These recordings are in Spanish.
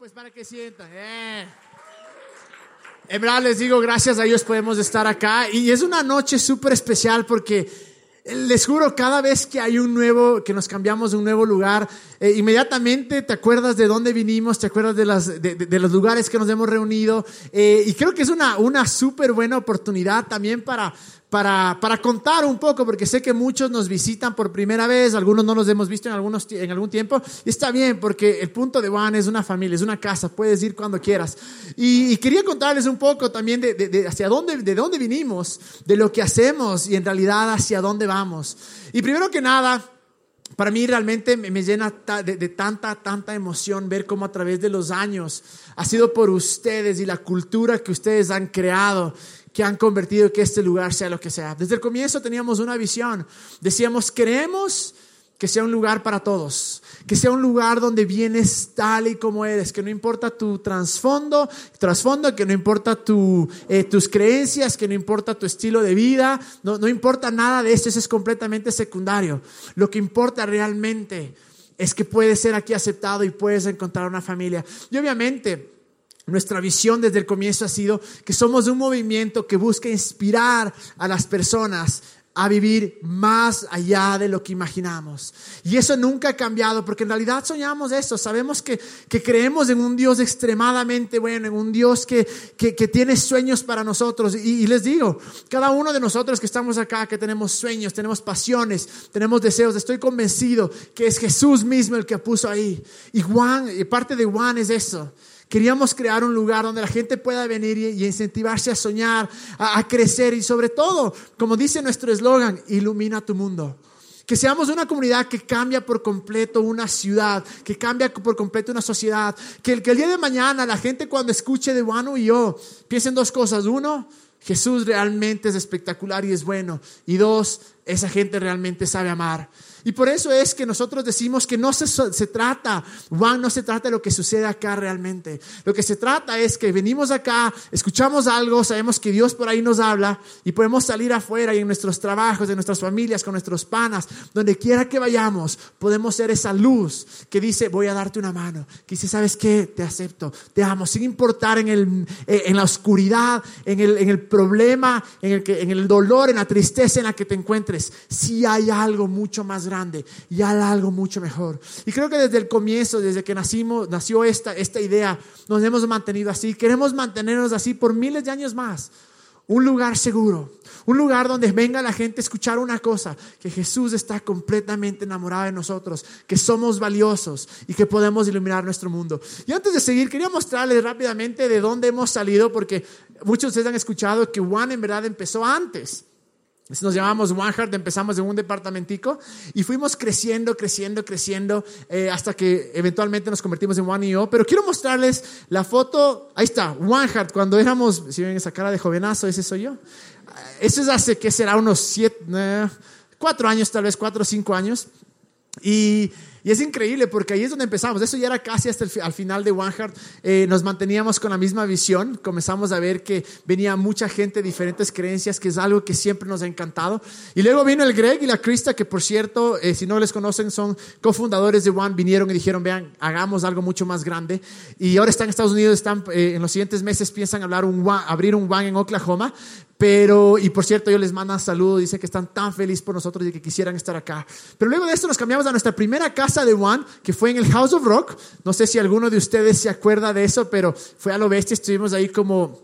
pues para que sientan. Eh. En verdad les digo, gracias a Dios podemos estar acá. Y es una noche súper especial porque les juro, cada vez que hay un nuevo, que nos cambiamos de un nuevo lugar, eh, inmediatamente te acuerdas de dónde vinimos, te acuerdas de, las, de los lugares que nos hemos reunido. Eh, y creo que es una, una súper buena oportunidad también para, para, para, contar un poco, porque sé que muchos nos visitan por primera vez, algunos no los hemos visto en, algunos, en algún tiempo, y está bien, porque el punto de Juan es una familia, es una casa, puedes ir cuando quieras. Y, quería contarles un poco también de, de, de, hacia dónde, de dónde vinimos, de lo que hacemos y en realidad hacia dónde vamos. Y primero que nada, para mí realmente me llena de, de, tanta, tanta emoción ver cómo a través de los años ha sido por ustedes y la cultura que ustedes han creado que han convertido que este lugar sea lo que sea. Desde el comienzo teníamos una visión. Decíamos, queremos que sea un lugar para todos, que sea un lugar donde vienes tal y como eres, que no importa tu trasfondo, trasfondo, que no importa eh, tus creencias, que no importa tu estilo de vida, no, no importa nada de eso, eso es completamente secundario. Lo que importa realmente es que puedes ser aquí aceptado y puedes encontrar una familia. Y obviamente, nuestra visión desde el comienzo ha sido que somos un movimiento que busca inspirar a las personas a vivir más allá de lo que imaginamos. Y eso nunca ha cambiado, porque en realidad soñamos eso, sabemos que, que creemos en un Dios extremadamente bueno, en un Dios que, que, que tiene sueños para nosotros. Y, y, les digo, cada uno de nosotros que estamos acá, que tenemos sueños, tenemos pasiones, tenemos deseos, estoy convencido que es Jesús mismo el que puso ahí. Y Juan, y parte de Juan es eso. Queríamos crear un lugar donde la gente pueda venir y, incentivarse a soñar, a, crecer y sobre todo, como dice nuestro eslogan, ilumina tu mundo. Que seamos una comunidad que cambia por completo una ciudad, que cambia por completo una sociedad. Que el, que día de mañana la gente cuando escuche de Juan y yo piensen dos cosas. Uno, Jesús realmente es espectacular y es bueno. Y dos, esa gente realmente sabe amar. Y por eso es que nosotros decimos que no se, se, trata, Juan, no se trata de lo que sucede acá realmente. Lo que se trata es que venimos acá, escuchamos algo, sabemos que Dios por ahí nos habla y podemos salir afuera y en nuestros trabajos, en nuestras familias, con nuestros panas, donde quiera que vayamos, podemos ser esa luz que dice, voy a darte una mano. Que dice, ¿sabes qué? Te acepto, te amo, sin importar en, el, en la oscuridad, en el, en el problema, en el, que, en el dolor, en la tristeza en la que te encuentres. Si hay algo mucho más grande grande y algo mucho mejor. Y creo que desde el comienzo, desde que nacimos, nació esta, esta idea, nos hemos mantenido así. Queremos mantenernos así por miles de años más. Un lugar seguro, un lugar donde venga la gente a escuchar una cosa, que Jesús está completamente enamorado de nosotros, que somos valiosos y que podemos iluminar nuestro mundo. Y antes de seguir, quería mostrarles rápidamente de dónde hemos salido, porque muchos de ustedes han escuchado que Juan en verdad empezó antes. Nos llamamos One Heart, empezamos en un departamentico y fuimos creciendo, creciendo, creciendo eh, hasta que eventualmente nos convertimos en One EO. Pero quiero mostrarles la foto, ahí está, One Heart, cuando éramos, si ven esa cara de jovenazo, ese soy yo. Eso es hace, que será? Unos siete, eh, cuatro años, tal vez cuatro o cinco años. Y, y, es increíble porque ahí es donde empezamos. Eso ya era casi hasta el al final de One Heart. Eh, nos manteníamos con la misma visión. Comenzamos a ver que venía mucha gente diferentes creencias, que es algo que siempre nos ha encantado. Y luego vino el Greg y la Krista, que por cierto, eh, si no les conocen, son cofundadores de One. Vinieron y dijeron, vean, hagamos algo mucho más grande. Y ahora están en Estados Unidos, están eh, en los siguientes meses piensan hablar un abrir un One en Oklahoma. Pero, y por cierto, yo les mando saludos, dice que están tan felices por nosotros y que quisieran estar acá. Pero luego de esto nos cambiamos a nuestra primera casa de Juan, que fue en el House of Rock. No sé si alguno de ustedes se acuerda de eso, pero fue a lo bestia, estuvimos ahí como,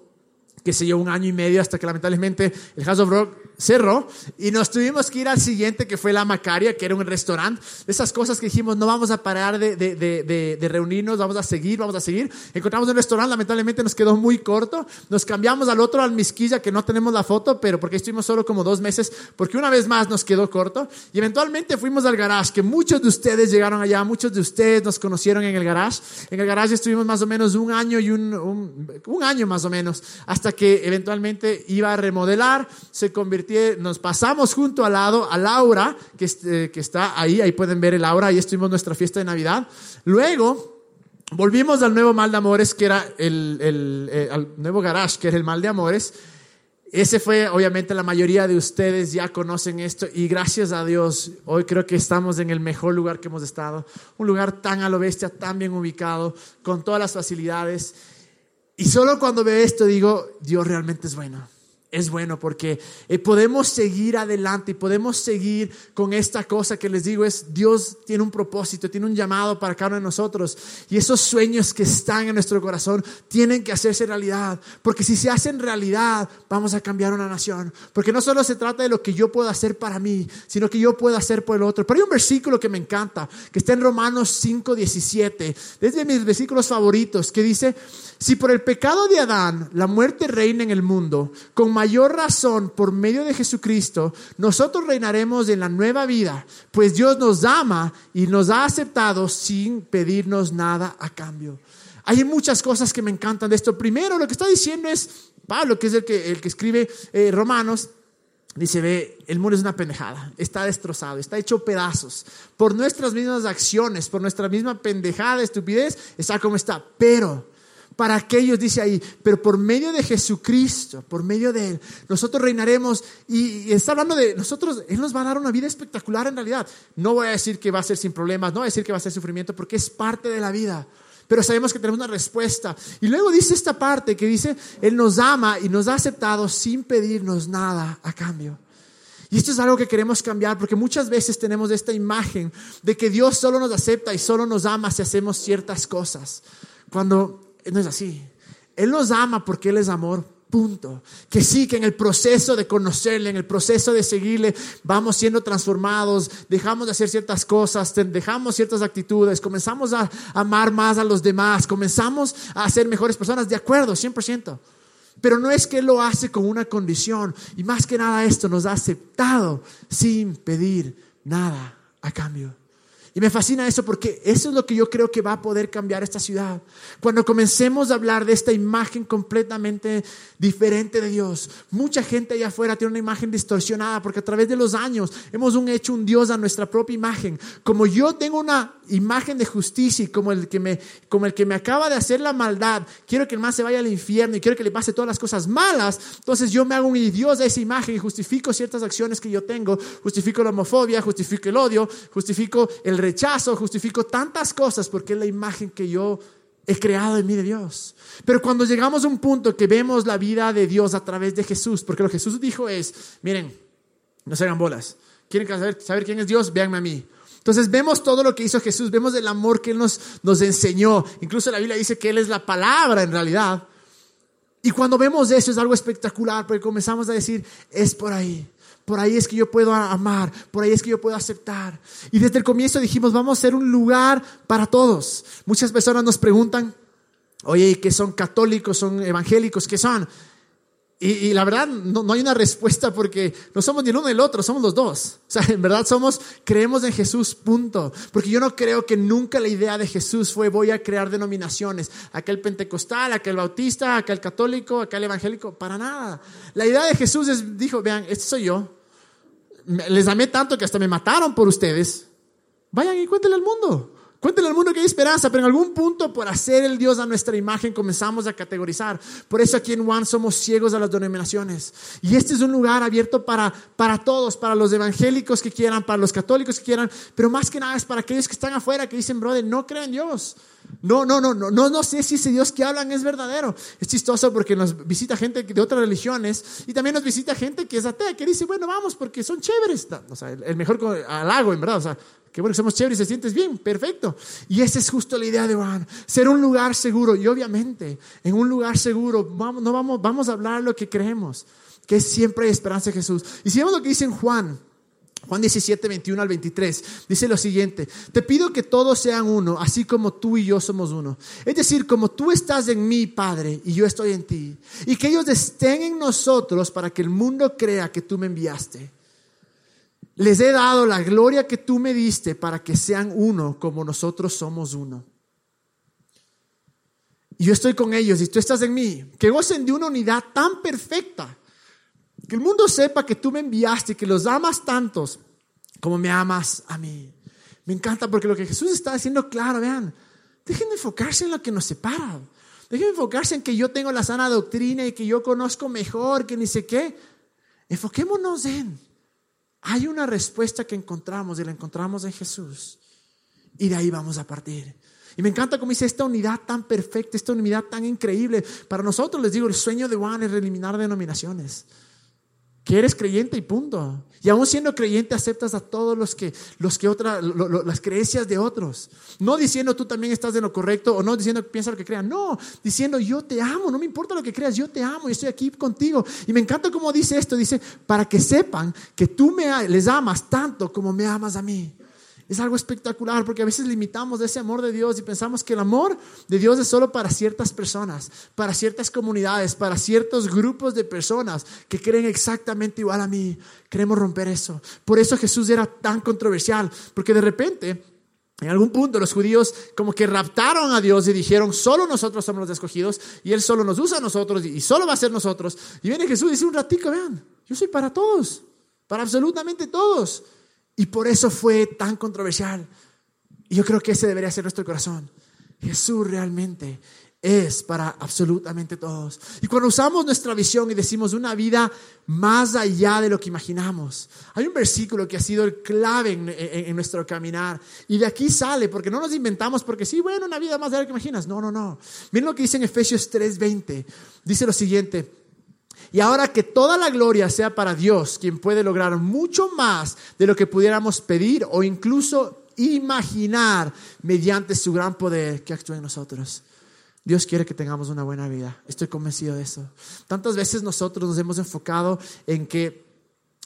qué sé yo, un año y medio hasta que lamentablemente el House of Rock cerró y nos tuvimos que ir al siguiente que fue la Macaria, que era un restaurante. Esas cosas que dijimos, no vamos a parar de, de, de, de, reunirnos, vamos a seguir, vamos a seguir. Encontramos un restaurante, lamentablemente nos quedó muy corto. Nos cambiamos al otro, al Misquilla, que no tenemos la foto, pero porque estuvimos solo como dos meses, porque una vez más nos quedó corto. Y eventualmente fuimos al garage, que muchos de ustedes llegaron allá, muchos de ustedes nos conocieron en el garage. En el garage estuvimos más o menos un año y un, un, un año más o menos, hasta que eventualmente iba a remodelar, se convirtió nos pasamos junto al lado a Laura, que, que está ahí, ahí pueden ver el Laura, ahí estuvimos nuestra fiesta de Navidad. Luego volvimos al nuevo Mal de Amores, que era el, el, el, al nuevo garage, que era el Mal de Amores. ese fue, obviamente, la mayoría de ustedes ya conocen esto y gracias a Dios, hoy creo que estamos en el mejor lugar que hemos estado, un lugar tan a lo bestia, tan bien ubicado, con todas las facilidades. Y solo cuando veo esto digo, Dios realmente es bueno es bueno porque eh, podemos seguir adelante y podemos seguir con esta cosa que les digo es Dios tiene un propósito, tiene un llamado para cada uno de nosotros. Y esos sueños que están en nuestro corazón tienen que hacerse realidad porque si se hacen realidad vamos a cambiar una nación. Porque no solo se trata de lo que yo puedo hacer para mí sino que yo puedo hacer por el otro. Pero hay un versículo que me encanta que está en Romanos 5:17 es de mis versículos favoritos que dice si por el pecado de Adán la muerte reina en el mundo con mayor razón, por medio de Jesucristo, nosotros reinaremos en la nueva vida, pues Dios nos ama y nos ha aceptado sin pedirnos nada a cambio. Hay muchas cosas que me encantan de esto. Primero, lo que está diciendo es Pablo, que es el que, escribe eh, Romanos, Dice, ve, el mundo es una pendejada, está destrozado, está hecho pedazos. Por nuestras mismas acciones, por nuestra misma pendejada, estupidez, está como está. Pero para aquellos, dice ahí, pero por medio de Jesucristo, por medio de Él, nosotros reinaremos y, está hablando de nosotros, Él nos va a dar una vida espectacular en realidad. No voy a decir que va a ser sin problemas, no voy a decir que va a ser sufrimiento, porque es parte de la vida. Pero sabemos que tenemos una respuesta. Y luego dice esta parte que dice, Él nos ama y nos ha aceptado sin pedirnos nada a cambio. Y esto es algo que queremos cambiar porque muchas veces tenemos esta imagen de que Dios solo nos acepta y solo nos ama si hacemos ciertas cosas. Cuando no es así. Él nos ama porque Él es amor, punto. Que sí, que en el proceso de conocerle, en el proceso de seguirle, vamos siendo transformados, dejamos de hacer ciertas cosas, dejamos ciertas actitudes, comenzamos a amar más a los demás, comenzamos a ser mejores personas, de acuerdo, 100%. Pero no es que Él lo hace con una condición, y más que nada esto nos ha aceptado sin pedir nada a cambio. Y me fascina eso porque eso es lo que yo creo que va a poder cambiar esta ciudad. Cuando comencemos a hablar de esta imagen completamente diferente de Dios. Mucha gente allá afuera tiene una imagen distorsionada porque a través de los años hemos un hecho un Dios a nuestra propia imagen. Como yo tengo una imagen de justicia y como el que me, como el que me acaba de hacer la maldad, quiero que el más se vaya al infierno y quiero que le pase todas las cosas malas, entonces yo me hago un Dios de esa imagen y justifico ciertas acciones que yo tengo, justifico la homofobia, justifico el odio, justifico el rechazo, justifico tantas cosas porque es la imagen que yo he creado en mí de Dios. Pero cuando llegamos a un punto que vemos la vida de Dios a través de Jesús, porque lo que Jesús dijo es, miren, no se hagan bolas. ¿Quieren saber, quién es Dios? Véanme a mí. Entonces vemos todo lo que hizo Jesús, vemos el amor que Él nos, nos enseñó. Incluso la Biblia dice que Él es la palabra en realidad. Y cuando vemos eso es algo espectacular, porque comenzamos a decir, es por ahí. Por ahí es que yo puedo amar, por ahí es que yo puedo aceptar. Y desde el comienzo dijimos, vamos a ser un lugar para todos. Muchas personas nos preguntan, oye, ¿qué son católicos? ¿Son evangélicos? ¿Qué son? Y, la verdad, no, no, hay una respuesta porque no somos ni el uno ni el otro, somos los dos. O sea, en verdad somos, creemos en Jesús, punto. Porque yo no creo que nunca la idea de Jesús fue voy a crear denominaciones. Aquel pentecostal, aquel bautista, aquel católico, aquel evangélico, para nada. La idea de Jesús es, dijo, vean, este soy yo. Les amé tanto que hasta me mataron por ustedes. Vayan y cuéntenle al mundo. Cuéntale al mundo que hay esperanza, pero en algún punto por hacer el Dios a nuestra imagen comenzamos a categorizar. Por eso aquí en One somos ciegos a las denominaciones. Y este es un lugar abierto para, para todos, para los evangélicos que quieran, para los católicos que quieran, pero más que nada es para aquellos que están afuera que dicen, brother, no creen en Dios. No, no, no, no, no, no sé si ese Dios que hablan es verdadero. Es chistoso porque nos visita gente de otras religiones y también nos visita gente que es atea, que dice, bueno, vamos porque son chéveres. O sea, el mejor halago, en verdad. O sea, que bueno, somos chéveres se sientes bien, perfecto. Y esa es justo la idea de Juan, ser un lugar seguro. Y obviamente, en un lugar seguro, vamos, no vamos, vamos a hablar lo que creemos, que siempre hay esperanza en Jesús. Y si vemos lo que dice en Juan, Juan 17, 21 al 23, dice lo siguiente, te pido que todos sean uno, así como tú y yo somos uno. Es decir, como tú estás en mí, Padre, y yo estoy en ti, y que ellos estén en nosotros para que el mundo crea que tú me enviaste. Les he dado la gloria que tú me diste para que sean uno como nosotros somos uno. Y yo estoy con ellos y tú estás en mí. Que gocen de una unidad tan perfecta. Que el mundo sepa que tú me enviaste y que los amas tantos como me amas a mí. Me encanta porque lo que Jesús está diciendo claro, vean, dejen de enfocarse en lo que nos separa. Dejen de enfocarse en que yo tengo la sana doctrina y que yo conozco mejor, que ni sé qué. Enfoquémonos en, hay una respuesta que encontramos y la encontramos en Jesús. Y de ahí vamos a partir. Y me encanta cómo dice esta unidad tan perfecta, esta unidad tan increíble. Para nosotros, les digo, el sueño de Juan es eliminar denominaciones que eres creyente y punto. Y aún siendo creyente aceptas a todos los que, los que otra, las creencias de otros. No diciendo tú también estás en lo correcto o no diciendo piensa lo que crean. No, diciendo yo te amo, no me importa lo que creas, yo te amo y estoy aquí contigo. Y me encanta cómo dice esto, dice, para que sepan que tú me, les amas tanto como me amas a mí. Es algo espectacular porque a veces limitamos ese amor de Dios y pensamos que el amor de Dios es solo para ciertas personas, para ciertas comunidades, para ciertos grupos de personas que creen exactamente igual a mí. Queremos romper eso. Por eso Jesús era tan controversial, porque de repente en algún punto los judíos como que raptaron a Dios y dijeron, solo nosotros somos los escogidos y Él solo nos usa a nosotros y solo va a ser nosotros. Y viene Jesús y dice un ratico, vean, yo soy para todos, para absolutamente todos. Y por eso fue tan controversial. Y yo creo que ese debería ser nuestro corazón. Jesús realmente es para absolutamente todos. Y cuando usamos nuestra visión y decimos una vida más allá de lo que imaginamos, hay un versículo que ha sido el clave en, nuestro caminar. Y de aquí sale, porque no nos inventamos, porque sí, bueno, una vida más allá de lo que imaginas. No, no, no. Miren lo que dice en Efesios 3:20. Dice lo siguiente. Y ahora que toda la gloria sea para Dios, quien puede lograr mucho más de lo que pudiéramos pedir o incluso imaginar mediante su gran poder que actúa en nosotros. Dios quiere que tengamos una buena vida. Estoy convencido de eso. Tantas veces nosotros nos hemos enfocado en que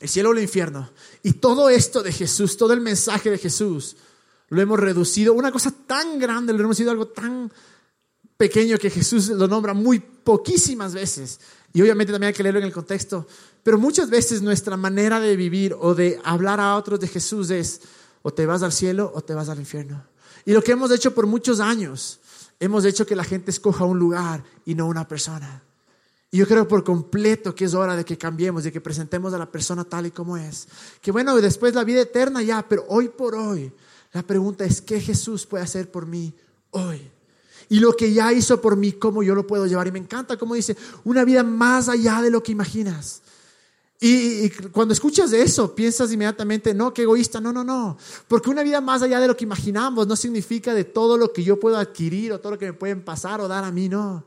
el cielo o el infierno. Y todo esto de Jesús, todo el mensaje de Jesús, lo hemos reducido. Una cosa tan grande, lo hemos sido algo tan pequeño que Jesús lo nombra muy poquísimas veces. Y obviamente también hay que leerlo en el contexto. Pero muchas veces nuestra manera de vivir o de hablar a otros de Jesús es o te vas al cielo o te vas al infierno. Y lo que hemos hecho por muchos años, hemos hecho que la gente escoja un lugar y no una persona. Y yo creo por completo que es hora de que cambiemos, de que presentemos a la persona tal y como es. Que bueno, después la vida eterna ya, pero hoy por hoy, la pregunta es, ¿qué Jesús puede hacer por mí hoy? Y lo que ya hizo por mí, cómo yo lo puedo llevar. Y me encanta cómo dice, una vida más allá de lo que imaginas. Y, cuando escuchas eso, piensas inmediatamente, no, qué egoísta, no, no, no. Porque una vida más allá de lo que imaginamos no significa de todo lo que yo puedo adquirir o todo lo que me pueden pasar o dar a mí, no.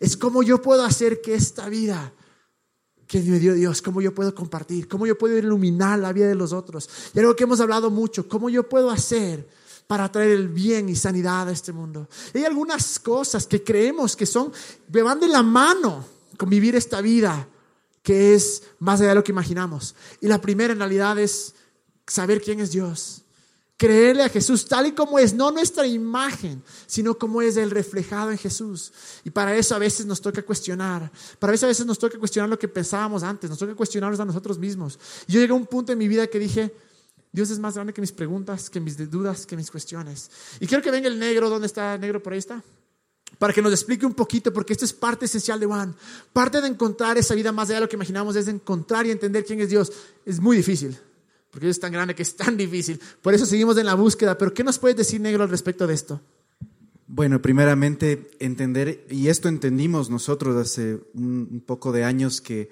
Es cómo yo puedo hacer que esta vida que me dio Dios, cómo yo puedo compartir, cómo yo puedo iluminar la vida de los otros. Y algo que hemos hablado mucho, cómo yo puedo hacer para traer el bien y sanidad a este mundo. hay algunas cosas que creemos que son, me van de la mano con vivir esta vida que es más allá de lo que imaginamos. Y la primera en realidad es saber quién es Dios. Creerle a Jesús tal y como es, no nuestra imagen, sino como es el reflejado en Jesús. Y para eso a veces nos toca cuestionar. Para eso a veces nos toca cuestionar lo que pensábamos antes, nos toca cuestionarnos a nosotros mismos. Yo llegué a un punto en mi vida que dije, Dios es más grande que mis preguntas, que mis dudas, que mis cuestiones. Y quiero que venga el negro, ¿dónde está el negro? Por ahí está. Para que nos explique un poquito, porque esto es parte esencial de Juan. Parte de encontrar esa vida más allá de lo que imaginamos es encontrar y entender quién es Dios. Es muy difícil, porque Dios es tan grande que es tan difícil. Por eso seguimos en la búsqueda. Pero ¿qué nos puedes decir, negro, al respecto de esto? Bueno, primeramente entender, y esto entendimos nosotros hace un, poco de años, que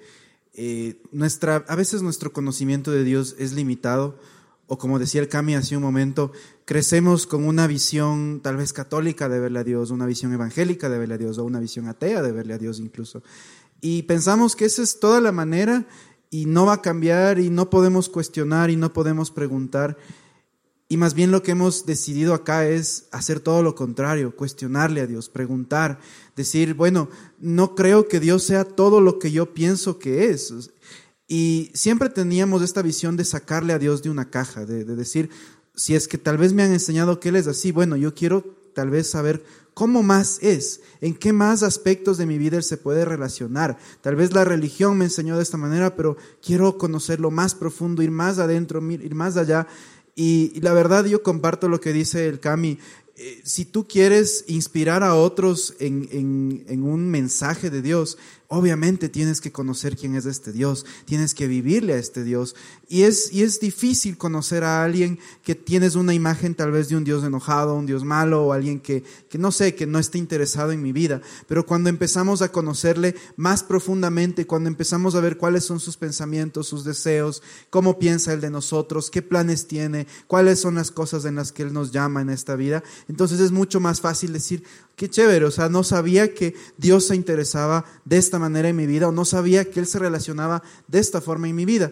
eh, nuestra, a veces nuestro conocimiento de Dios es limitado o como decía el Cami hace un momento, crecemos con una visión tal vez católica de verle a Dios, una visión evangélica de verle a Dios, o una visión atea de verle a Dios incluso. Y pensamos que esa es toda la manera y no va a cambiar y no podemos cuestionar y no podemos preguntar. Y más bien lo que hemos decidido acá es hacer todo lo contrario, cuestionarle a Dios, preguntar, decir, bueno, no creo que Dios sea todo lo que yo pienso que es. Y siempre teníamos esta visión de sacarle a Dios de una caja, de, decir, si es que tal vez me han enseñado que Él es así, bueno, yo quiero tal vez saber cómo más es, en qué más aspectos de mi vida Él se puede relacionar. Tal vez la religión me enseñó de esta manera, pero quiero conocerlo más profundo, ir más adentro, ir más allá. Y, la verdad yo comparto lo que dice el Cami. Eh, si tú quieres inspirar a otros en, en un mensaje de Dios, obviamente tienes que conocer quién es este Dios, tienes que vivirle a este Dios. Y es, y es difícil conocer a alguien que tienes una imagen tal vez de un Dios enojado, un Dios malo, o alguien que, que no sé, que no esté interesado en mi vida. Pero cuando empezamos a conocerle más profundamente, cuando empezamos a ver cuáles son sus pensamientos, sus deseos, cómo piensa Él de nosotros, qué planes tiene, cuáles son las cosas en las que Él nos llama en esta vida, entonces es mucho más fácil decir, qué chévere, o sea, no sabía que Dios se interesaba de esta manera en mi vida o no sabía que Él se relacionaba de esta forma en mi vida.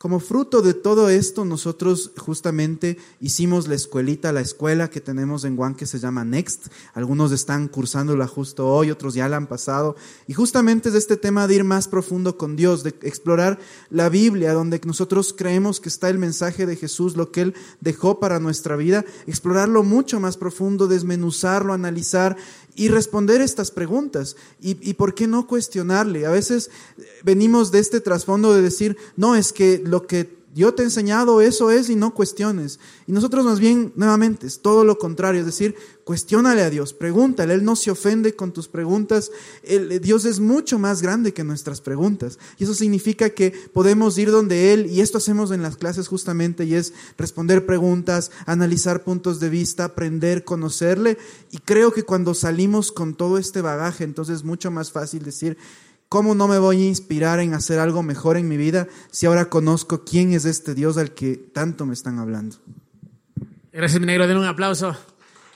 Como fruto de todo esto, nosotros justamente hicimos la escuelita, la escuela que tenemos en Juan que se llama Next. Algunos están cursándola justo hoy, otros ya la han pasado. Y justamente es este tema de ir más profundo con Dios, de explorar la Biblia, donde nosotros creemos que está el mensaje de Jesús, lo que Él dejó para nuestra vida, explorarlo mucho más profundo, desmenuzarlo, analizar y responder estas preguntas. Y, y, por qué no cuestionarle? A veces venimos de este trasfondo de decir, no, es que lo que yo te he enseñado eso es y no cuestiones. Y nosotros más bien, nuevamente, es todo lo contrario, es decir, cuestiónale a Dios, pregúntale, Él no se ofende con tus preguntas, Dios es mucho más grande que nuestras preguntas. Y eso significa que podemos ir donde Él, y esto hacemos en las clases justamente, y es responder preguntas, analizar puntos de vista, aprender, conocerle. Y creo que cuando salimos con todo este bagaje, entonces es mucho más fácil decir, ¿Cómo no me voy a inspirar en hacer algo mejor en mi vida si ahora conozco quién es este Dios al que tanto me están hablando? Gracias, mi negro. Den un aplauso.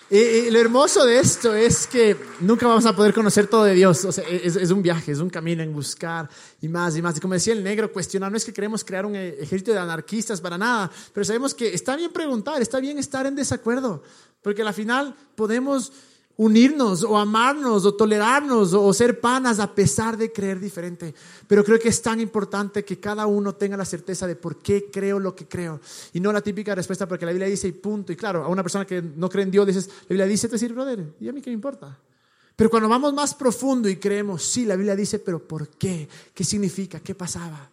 Y, lo hermoso de esto es que nunca vamos a poder conocer todo de Dios. O sea, es, es, un viaje, es un camino en buscar y más y más. Y como decía el negro, cuestionar no es que queremos crear un ejército de anarquistas para nada, pero sabemos que está bien preguntar, está bien estar en desacuerdo, porque al final podemos unirnos o amarnos o tolerarnos o ser panas a pesar de creer diferente. Pero creo que es tan importante que cada uno tenga la certeza de por qué creo lo que creo y no la típica respuesta porque la Biblia dice y punto. Y claro, a una persona que no cree en Dios dices, la Biblia dice, te decir, brother, ¿y a mí qué me importa? Pero cuando vamos más profundo y creemos, sí, la Biblia dice, pero ¿por qué? ¿Qué significa? ¿Qué pasaba?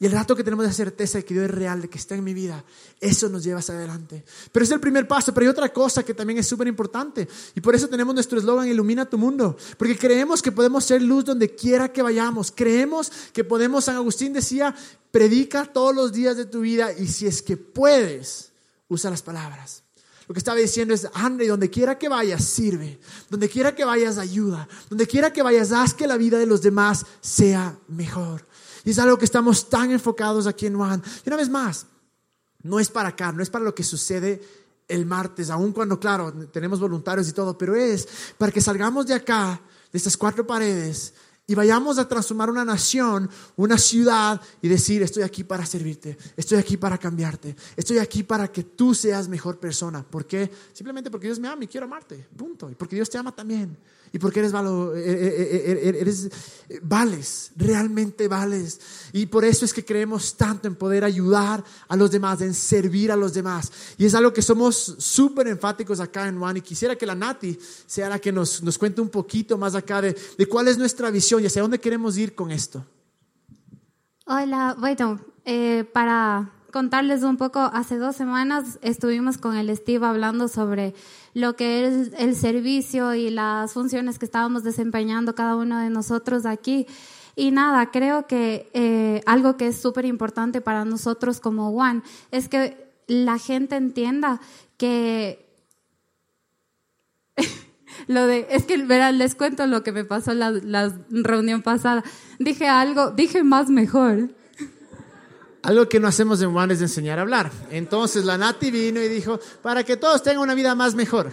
Y el rato que tenemos la certeza de que Dios es real, de que está en mi vida, eso nos lleva hacia adelante. Pero es el primer paso, pero hay otra cosa que también es súper importante. Y por eso tenemos nuestro eslogan, ilumina tu mundo. Porque creemos que podemos ser luz donde quiera que vayamos. Creemos que podemos, San Agustín decía, predica todos los días de tu vida y si es que puedes, usa las palabras. Lo que estaba diciendo es, anda y donde quiera que vayas, sirve. Donde quiera que vayas, ayuda. Donde quiera que vayas, haz que la vida de los demás sea mejor. Y es algo que estamos tan enfocados aquí en Juan. Y una vez más, no es para acá, no es para lo que sucede el martes, aun cuando, claro, tenemos voluntarios y todo, pero es para que salgamos de acá, de estas cuatro paredes, y vayamos a transformar una nación, una ciudad y decir, estoy aquí para servirte, estoy aquí para cambiarte, estoy aquí para que tú seas mejor persona. ¿Por qué? Simplemente porque Dios me ama y quiero amarte, punto. Y porque Dios te ama también y porque eres, valo, eh, eh, eh, eres vales, realmente vales. Y por eso es que creemos tanto en poder ayudar a los demás, en servir a los demás. Y es algo que somos súper enfáticos acá en One. Y quisiera que la Nati sea la que nos, nos cuente un poquito más acá de, de cuál es nuestra visión y hacia dónde queremos ir con esto. Hola, bueno, para contarles un poco, hace dos semanas estuvimos con el Steve hablando sobre lo que es el servicio y las funciones que estábamos desempeñando cada uno de nosotros aquí. Y nada, creo que eh, algo que es súper importante para nosotros como One es que la gente entienda que lo de, es que verán, les cuento lo que me pasó la, la reunión pasada. Dije algo, dije más mejor. Algo que no hacemos en One es enseñar a hablar. Entonces la Nati vino y dijo, para que todos tengan una vida más mejor.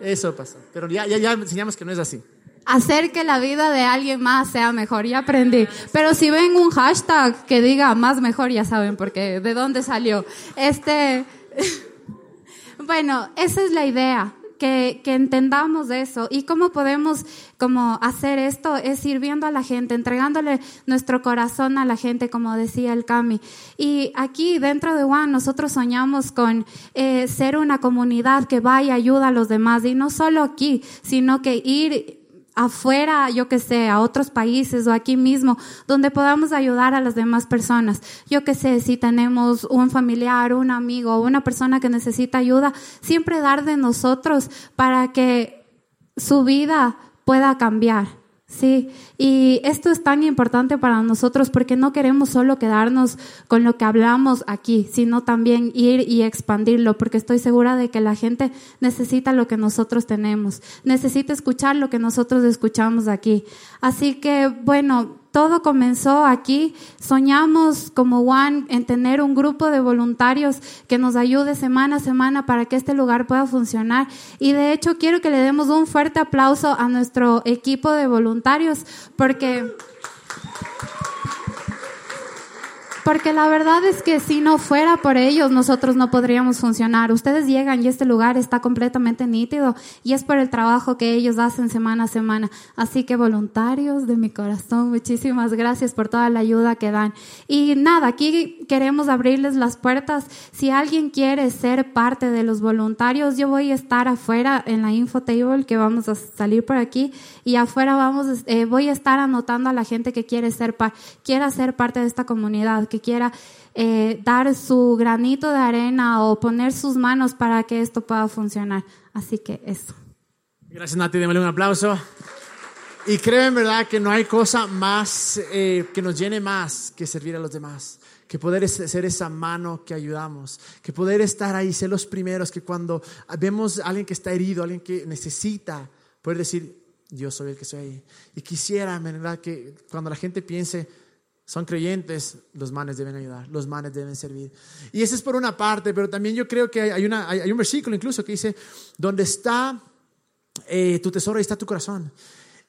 Eso pasó. Pero ya, ya, ya enseñamos que no es así. Hacer que la vida de alguien más sea mejor, ya aprendí. Pero si ven un hashtag que diga más mejor, ya saben porque de dónde salió. Este, bueno, esa es la idea que, entendamos eso. ¿Y cómo podemos como hacer esto? Es sirviendo a la gente, entregándole nuestro corazón a la gente, como decía el Cami. Y aquí dentro de Juan nosotros soñamos con eh, ser una comunidad que vaya y ayuda a los demás. Y no solo aquí, sino que ir afuera, yo que sé, a otros países o aquí mismo, donde podamos ayudar a las demás personas. Yo que sé, si tenemos un familiar, un amigo una persona que necesita ayuda, siempre dar de nosotros para que su vida pueda cambiar. Sí, y esto es tan importante para nosotros porque no queremos solo quedarnos con lo que hablamos aquí, sino también ir y expandirlo, porque estoy segura de que la gente necesita lo que nosotros tenemos, necesita escuchar lo que nosotros escuchamos aquí. Así que, bueno, todo comenzó aquí. Soñamos como Juan en tener un grupo de voluntarios que nos ayude semana a semana para que este lugar pueda funcionar. Y de hecho quiero que le demos un fuerte aplauso a nuestro equipo de voluntarios porque... Porque la verdad es que si no fuera por ellos, nosotros no podríamos funcionar. Ustedes llegan y este lugar está completamente nítido y es por el trabajo que ellos hacen semana a semana. Así que voluntarios de mi corazón, muchísimas gracias por toda la ayuda que dan. Y nada, aquí queremos abrirles las puertas. Si alguien quiere ser parte de los voluntarios, yo voy a estar afuera en la infotable que vamos a salir por aquí y afuera vamos, eh, voy a estar anotando a la gente que quiere ser, quiera ser parte de esta comunidad que quiera eh, dar su granito de arena o poner sus manos para que esto pueda funcionar. Así que eso. Gracias Nati, démosle un aplauso. Y creo en verdad que no hay cosa más eh, que nos llene más que servir a los demás que poder ser esa mano que ayudamos, que poder estar ahí, ser los primeros, que cuando vemos a alguien que está herido, alguien que necesita, poder decir, yo soy el que soy ahí. Y quisiera, ¿verdad? Que cuando la gente piense, son creyentes, los manes deben ayudar, los manes deben servir. Y eso es por una parte, pero también yo creo que hay, una, hay un versículo incluso que dice, donde está eh, tu tesoro, ahí está tu corazón.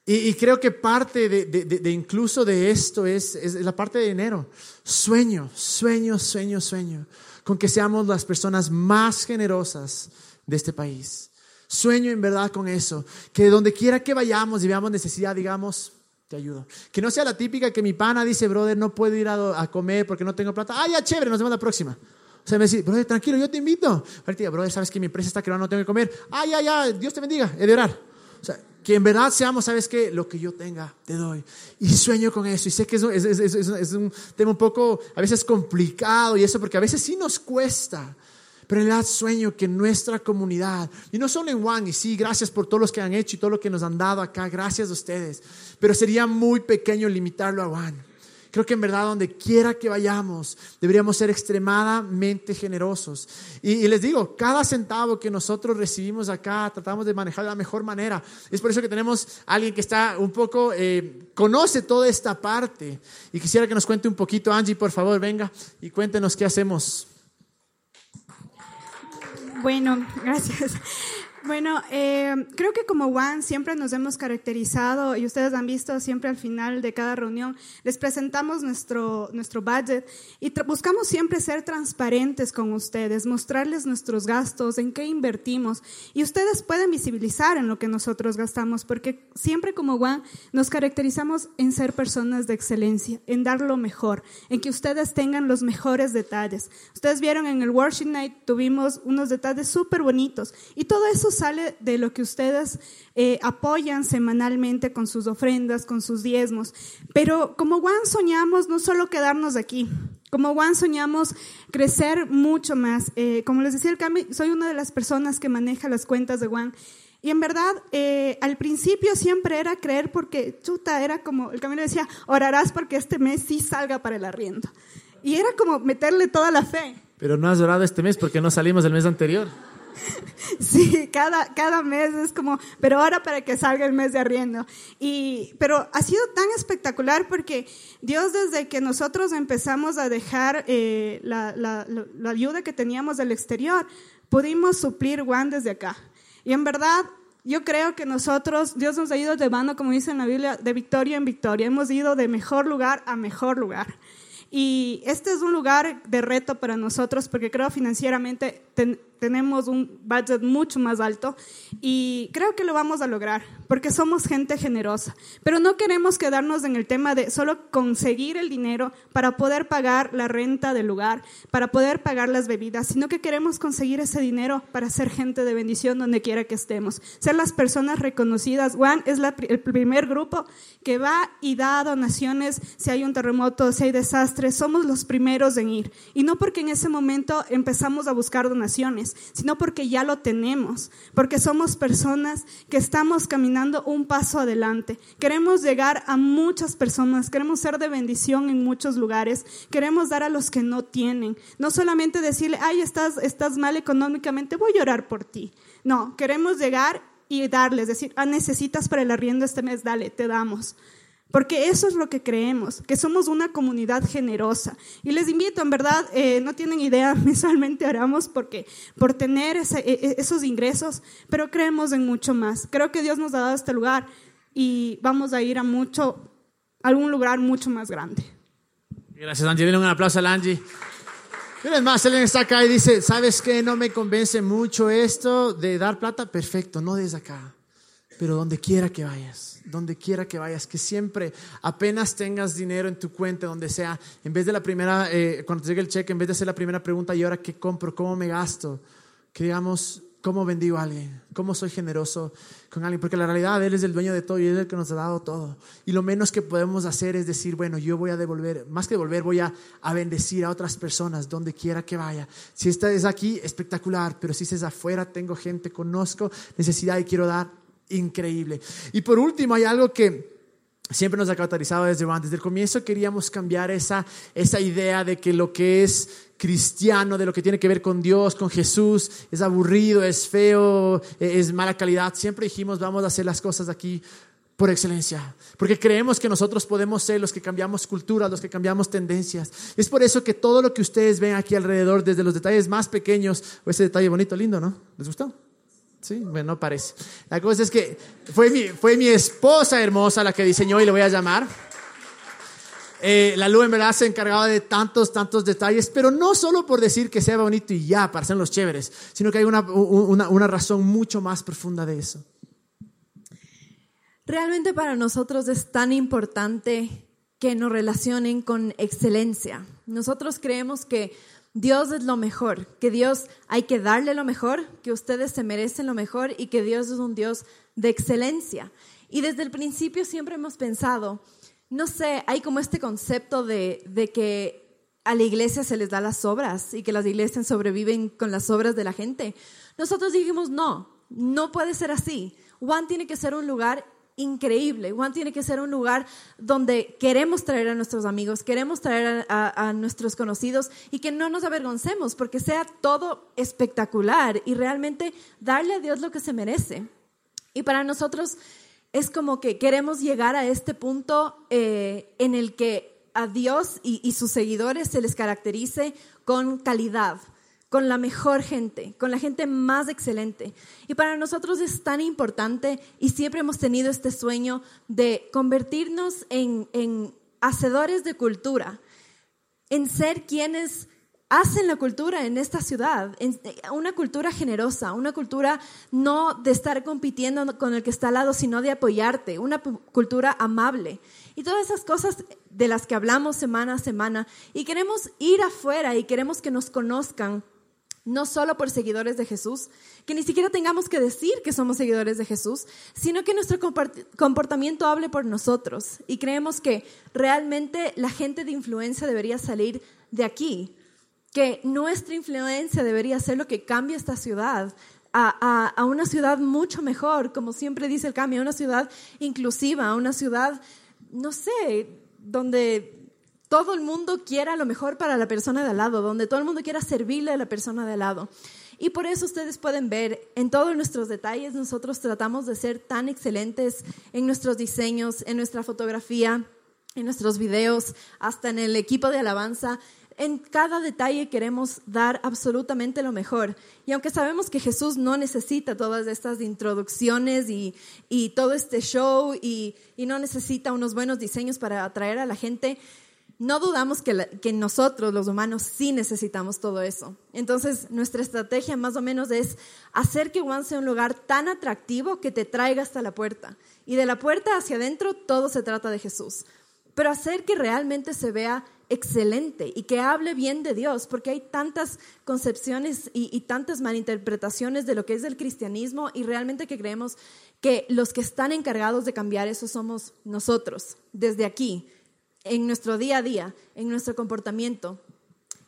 Y, creo que parte de, incluso de esto es, es, la parte de dinero. Sueño, sueño, sueño, sueño, con que seamos las personas más generosas de este país. Sueño en verdad con eso, que donde quiera que vayamos y veamos necesidad, digamos, te ayudo. Que no sea la típica que mi pana dice, brother, no puedo ir a, comer porque no tengo plata. Ah, ya, chévere, nos vemos la próxima. O sea, me dice, brother, tranquilo, yo te invito. Ahorita, brother, sabes que mi empresa está quebrada, no tengo que comer. Ah, ya, ya, Dios te bendiga, he de orar. O sea, que en verdad seamos, ¿sabes qué? Lo que yo tenga, te doy. Y sueño con eso. Y sé que es, es, es, es un tema un poco, a veces complicado y eso, porque a veces sí nos cuesta. Pero en realidad sueño que nuestra comunidad, y no solo en Juan, y sí, gracias por todo lo que han hecho y todo lo que nos han dado acá, gracias a ustedes, pero sería muy pequeño limitarlo a Juan. Creo que en verdad donde quiera que vayamos deberíamos ser extremadamente generosos. Y, les digo, cada centavo que nosotros recibimos acá tratamos de manejar de la mejor manera. Es por eso que tenemos a alguien que está un poco, eh, conoce toda esta parte. Y quisiera que nos cuente un poquito, Angie, por favor, venga y cuéntenos qué hacemos. Bueno, gracias. Bueno, eh, creo que como One siempre nos hemos caracterizado y ustedes han visto siempre al final de cada reunión, les presentamos nuestro, nuestro budget y buscamos siempre ser transparentes con ustedes, mostrarles nuestros gastos, en qué invertimos y ustedes pueden visibilizar en lo que nosotros gastamos porque siempre como One nos caracterizamos en ser personas de excelencia, en dar lo mejor, en que ustedes tengan los mejores detalles. Ustedes vieron en el Worship Night tuvimos unos detalles súper bonitos y todo eso sale de lo que ustedes eh, apoyan semanalmente con sus ofrendas, con sus diezmos. Pero como Juan soñamos no solo quedarnos aquí, como Juan soñamos crecer mucho más. Eh, como les decía, el cambio, soy una de las personas que maneja las cuentas de Juan. Y en verdad, eh, al principio siempre era creer porque, chuta, era como, el camino decía, orarás porque este mes sí salga para el arriendo. Y era como meterle toda la fe. Pero no has orado este mes porque no salimos el mes anterior. Sí, cada, cada mes es como, pero ahora para que salga el mes de arriendo. Y, pero ha sido tan espectacular porque Dios desde que nosotros empezamos a dejar eh, la, la, la, ayuda que teníamos del exterior, pudimos suplir Juan desde acá. Y en verdad, yo creo que nosotros, Dios nos ha ido llevando, como dice en la Biblia, de victoria en victoria. Hemos ido de mejor lugar a mejor lugar. Y este es un lugar de reto para nosotros porque creo financieramente tenemos un budget mucho más alto y creo que lo vamos a lograr porque somos gente generosa. Pero no queremos quedarnos en el tema de solo conseguir el dinero para poder pagar la renta del lugar, para poder pagar las bebidas, sino que queremos conseguir ese dinero para ser gente de bendición donde quiera que estemos, ser las personas reconocidas. Juan es el primer grupo que va y da donaciones si hay un terremoto, si hay desastres, somos los primeros en ir. Y no porque en ese momento empezamos a buscar donaciones, sino porque ya lo tenemos, porque somos personas que estamos caminando un paso adelante. Queremos llegar a muchas personas, queremos ser de bendición en muchos lugares, queremos dar a los que no tienen. No solamente decirle, ay, estás, estás mal económicamente, voy a orar por ti. No, queremos llegar y darles, decir, ah, necesitas para el arriendo este mes, dale, te damos. Porque eso es lo que creemos, que somos una comunidad generosa. Y les invito, en verdad, eh, no tienen idea, mensualmente oramos porque, por tener ese, e, e, esos ingresos, pero creemos en mucho más. Creo que Dios nos ha dado este lugar y vamos a ir a mucho, a algún lugar mucho más grande. Gracias, Angie. Denle un aplauso a Angie. Es más, alguien está acá y dice, ¿sabes qué? No me convence mucho esto de dar plata. Perfecto, no desde acá, pero donde quiera que vayas, donde quiera que vayas, que siempre apenas tengas dinero en tu cuenta, donde sea, en vez de la primera, eh, cuando te llegue el cheque, en vez de hacer la primera pregunta, ¿y ahora qué compro? ¿Cómo me gasto? Que digamos, ¿Cómo bendigo a alguien? ¿Cómo soy generoso con alguien? Porque la realidad, Él es el dueño de todo y Él es el que nos ha dado todo. Y lo menos que podemos hacer es decir, bueno, yo voy a devolver, más que devolver, voy a, a bendecir a otras personas donde quiera que vaya. Si esta es aquí, espectacular, pero si es afuera, tengo gente, conozco necesidad y quiero dar, increíble. Y por último, hay algo que siempre nos ha caracterizado desde antes. Desde el comienzo queríamos cambiar esa, esa idea de que lo que es cristiano, de lo que tiene que ver con Dios, con Jesús, es aburrido, es feo, e, es mala calidad. Siempre dijimos, vamos a hacer las cosas aquí por excelencia, porque creemos que nosotros podemos ser los que cambiamos cultura, los que cambiamos tendencias. Es por eso que todo lo que ustedes ven aquí alrededor, desde los detalles más pequeños, o ese detalle bonito, lindo, ¿no? ¿Les gustó? Sí, bueno, no parece. La cosa es que fue mi, fue mi esposa hermosa la que diseñó y le voy a llamar. Eh, la luz en verdad se encargaba de tantos, tantos detalles, pero no solo por decir que sea bonito y ya, para ser los chéveres, sino que hay una, una, una razón mucho más profunda de eso. Realmente para nosotros es tan importante que nos relacionen con excelencia. Nosotros creemos que Dios es lo mejor, que Dios hay que darle lo mejor, que ustedes se merecen lo mejor y que Dios es un Dios de excelencia. Y desde el principio siempre hemos pensado, no sé, hay como este concepto de, de que a la iglesia se les da las obras y que las iglesias sobreviven con las obras de la gente. Nosotros dijimos, no, no puede ser así. Juan tiene que ser un lugar increíble. Juan tiene que ser un lugar donde queremos traer a nuestros amigos, queremos traer a, nuestros conocidos y que no nos avergoncemos porque sea todo espectacular y realmente darle a Dios lo que se merece. Y para nosotros es como que queremos llegar a este punto eh, en el que a Dios y sus seguidores se les caracterice con calidad, con la mejor gente, con la gente más excelente. Y para nosotros es tan importante y siempre hemos tenido este sueño de convertirnos en, hacedores de cultura, en ser quienes hacen la cultura en esta ciudad, en una cultura generosa, una cultura no de estar compitiendo con el que está al lado, sino de apoyarte, una cultura amable. Y todas esas cosas de las que hablamos semana a semana. Y queremos ir afuera y queremos que nos conozcan no solo por seguidores de Jesús, que ni siquiera tengamos que decir que somos seguidores de Jesús, sino que nuestro comportamiento hable por nosotros. Y creemos que realmente la gente de influencia debería salir de aquí, que nuestra influencia debería ser lo que cambie esta ciudad. A, a una ciudad mucho mejor, como siempre dice el cambio, a una ciudad inclusiva, a una ciudad, no sé, donde todo el mundo quiera lo mejor para la persona de al lado, donde todo el mundo quiera servirle a la persona de al lado. Y por eso ustedes pueden ver en todos nuestros detalles, nosotros tratamos de ser tan excelentes en nuestros diseños, en nuestra fotografía, en nuestros videos, hasta en el equipo de alabanza. En cada detalle queremos dar absolutamente lo mejor. Y aunque sabemos que Jesús no necesita todas estas introducciones y, todo este show y, y no necesita unos buenos diseños para atraer a la gente, no dudamos que, nosotros, los humanos, sí necesitamos todo eso. Entonces, nuestra estrategia más o menos es hacer que One sea un lugar tan atractivo que te traiga hasta la puerta. Y de la puerta hacia adentro todo se trata de Jesús. Pero hacer que realmente se vea excelente y que hable bien de Dios, porque hay tantas concepciones y, y tantas malinterpretaciones de lo que es el cristianismo y realmente que creemos que los que están encargados de cambiar eso somos nosotros, desde aquí en nuestro día a día, en nuestro comportamiento.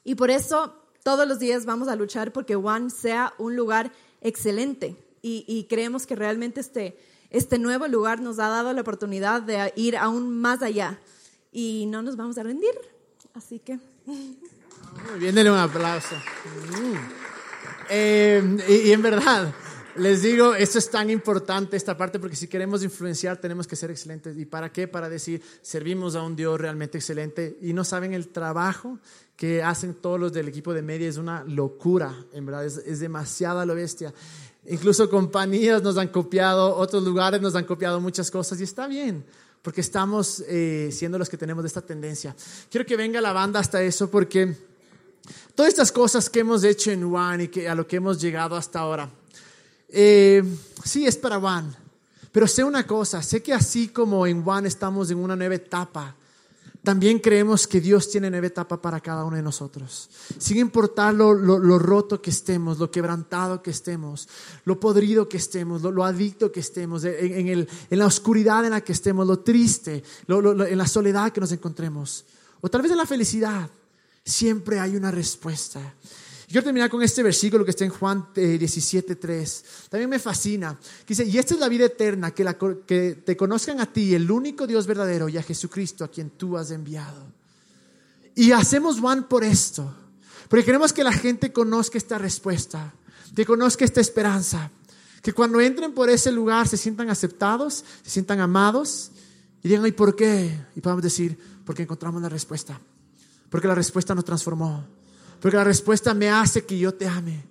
Y por eso todos los días vamos a luchar porque One sea un lugar excelente y, creemos que realmente este, este nuevo lugar nos ha dado la oportunidad de ir aún más allá y no nos vamos a rendir. Así que... Muy bien, denle un aplauso. Mm. Eh, y en verdad, les digo, esto es tan importante, esta parte, porque si queremos influenciar tenemos que ser excelentes. ¿Y para qué? Para decir, servimos a un Dios realmente excelente. Y no saben el trabajo que hacen todos los del equipo de media, es una locura, en verdad, es, es demasiada lo bestia. Incluso compañías nos han copiado, otros lugares nos han copiado muchas cosas y está bien, porque estamos eh, siendo los que tenemos esta tendencia. Quiero que venga la banda hasta eso, porque todas estas cosas que hemos hecho en One y que, a lo que hemos llegado hasta ahora, eh, sí es para One, pero sé una cosa, sé que así como en One estamos en una nueva etapa, también creemos que Dios tiene nueva etapa para cada uno de nosotros. Sin importar lo, lo, roto que estemos, lo quebrantado que estemos, lo podrido que estemos, lo, adicto que estemos, en, el, en, la oscuridad en la que estemos, lo triste, en la soledad que nos encontremos, o tal vez en la felicidad, siempre hay una respuesta. Quiero terminar con este versículo que está en Juan eh, 17.3. También me fascina. Dice, y esta es la vida eterna, que, te conozcan a ti, el único Dios verdadero, y a Jesucristo, a quien tú has enviado. Y hacemos One por esto, porque queremos que la gente conozca esta respuesta, que conozca esta esperanza, que cuando entren por ese lugar se sientan aceptados, se sientan amados, y digan, ¿y por qué? Y podamos decir, porque encontramos la respuesta, porque la respuesta nos transformó porque la respuesta me hace que yo te ame.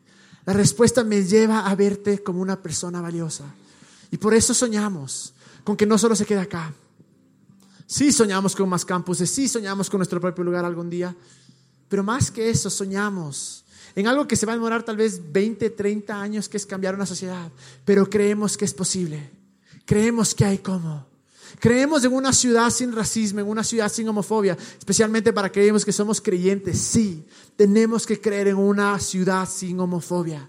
La respuesta me lleva a verte como una persona valiosa. Y por eso soñamos con que no solo se quede acá. Sí soñamos con más campuses, sí soñamos con nuestro propio lugar algún día, pero más que eso soñamos en algo que se va a demorar tal vez 20, 30 años, que es cambiar una sociedad, pero creemos que es posible, creemos que hay cómo. Creemos en una ciudad sin racismo, en una ciudad sin homofobia, especialmente para aquellos que somos creyentes. Sí, tenemos que creer en una ciudad sin homofobia.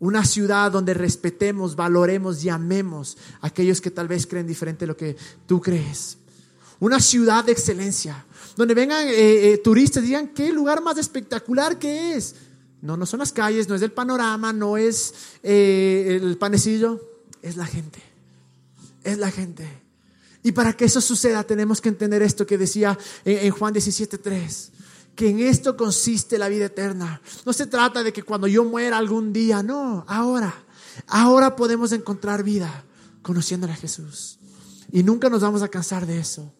Una ciudad donde respetemos, valoremos y amemos a aquellos que tal vez creen diferente de lo que tú crees. Una ciudad de excelencia, donde vengan eh, eh, turistas y digan, ¿qué lugar más espectacular que es? No, no son las calles, no es el panorama, no es eh, el panecillo, es la gente. Es la gente. Y para que eso suceda tenemos que entender esto que decía en, Juan 17.3, que en esto consiste la vida eterna. No se trata de que cuando yo muera algún día, no, ahora, ahora podemos encontrar vida conociéndole a Jesús. Y nunca nos vamos a cansar de eso.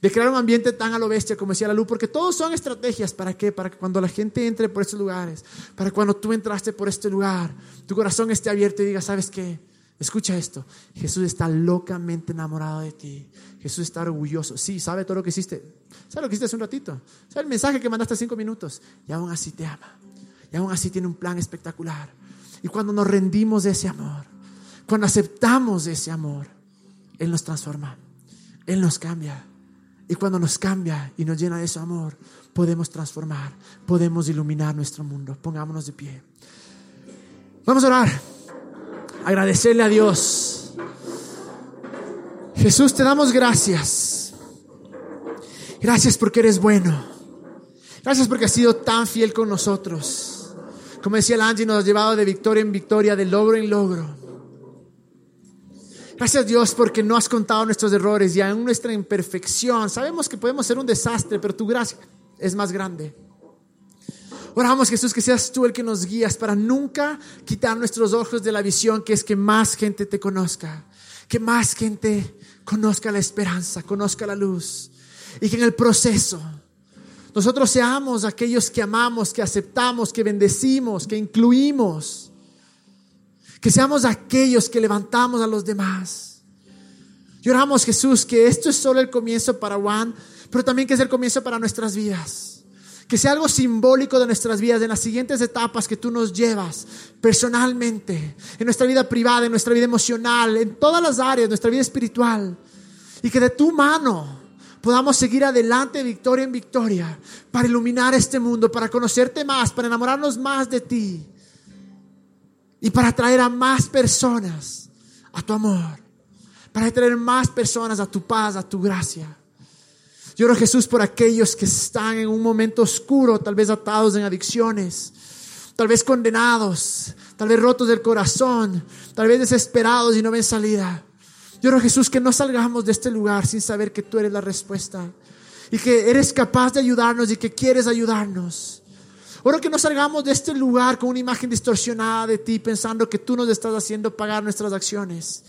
De crear un ambiente tan a lo bestia como decía la luz, porque todos son estrategias. ¿Para qué? Para que cuando la gente entre por estos lugares, para cuando tú entraste por este lugar, tu corazón esté abierto y diga, ¿sabes qué? Escucha esto, Jesús está locamente enamorado de ti. Jesús está orgulloso. Sí, sabe todo lo que hiciste. Sabe lo que hiciste hace un ratito. Sabe el mensaje que mandaste hace cinco minutos. Y aún así te ama. Y aún así tiene un plan espectacular. Y cuando nos rendimos de ese amor, cuando aceptamos ese amor, Él nos transforma. Él nos cambia. Y cuando nos cambia y nos llena de ese amor, podemos transformar, podemos iluminar nuestro mundo. Pongámonos de pie. Vamos a orar agradecerle a Dios. Jesús, te damos gracias. Gracias porque eres bueno. Gracias porque has sido tan fiel con nosotros. Como decía el Angie, nos has llevado de victoria en victoria, de logro en logro. Gracias Dios porque no has contado nuestros errores y aún nuestra imperfección. Sabemos que podemos ser un desastre, pero tu gracia es más grande. Oramos Jesús que seas tú el que nos guías para nunca quitar nuestros ojos de la visión que es que más gente te conozca, que más gente conozca la esperanza, conozca la luz. Y que en el proceso nosotros seamos aquellos que amamos, que aceptamos, que bendecimos, que incluimos, que seamos aquellos que levantamos a los demás. Y oramos Jesús que esto es solo el comienzo para Juan, pero también que es el comienzo para nuestras vidas que sea algo simbólico de nuestras vidas, en las siguientes etapas que tú nos llevas personalmente, en nuestra vida privada, en nuestra vida emocional, en todas las áreas, nuestra vida espiritual. Y que de tu mano podamos seguir adelante, victoria en victoria, para iluminar este mundo, para conocerte más, para enamorarnos más de ti y para atraer a más personas a tu amor, para atraer más personas a tu paz, a tu gracia. Lloro Jesús por aquellos que están en un momento oscuro, tal vez atados en adicciones, tal vez condenados, tal vez rotos del corazón, tal vez desesperados y no ven salida. Lloro Jesús que no salgamos de este lugar sin saber que tú eres la respuesta y que eres capaz de ayudarnos y que quieres ayudarnos. Oro que no salgamos de este lugar con una imagen distorsionada de ti pensando que tú nos estás haciendo pagar nuestras acciones,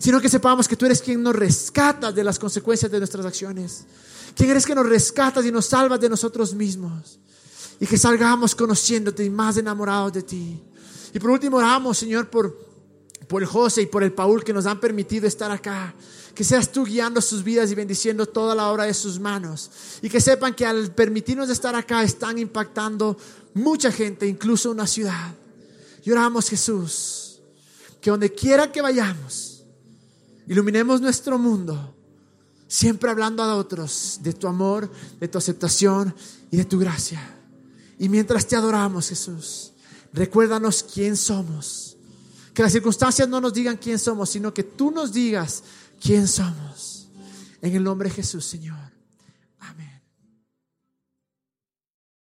sino que sepamos que tú eres quien nos rescata de las consecuencias de nuestras acciones. ¿Quién eres que nos rescatas y nos salvas de nosotros mismos? Y que salgamos conociéndote y más enamorados de ti. Y por último oramos, Señor, por, por el José y por el Paul que nos han permitido estar acá. Que seas tú guiando sus vidas y bendiciendo toda la obra de sus manos. Y que sepan que al permitirnos estar acá están impactando mucha gente, incluso una ciudad. Y oramos, Jesús, que donde quiera que vayamos, iluminemos nuestro mundo siempre hablando a otros de tu amor, de tu aceptación y de tu gracia. Y mientras te adoramos, Jesús, recuérdanos quién somos. Que las circunstancias no nos digan quién somos, sino que tú nos digas quién somos. En el nombre de Jesús, Señor.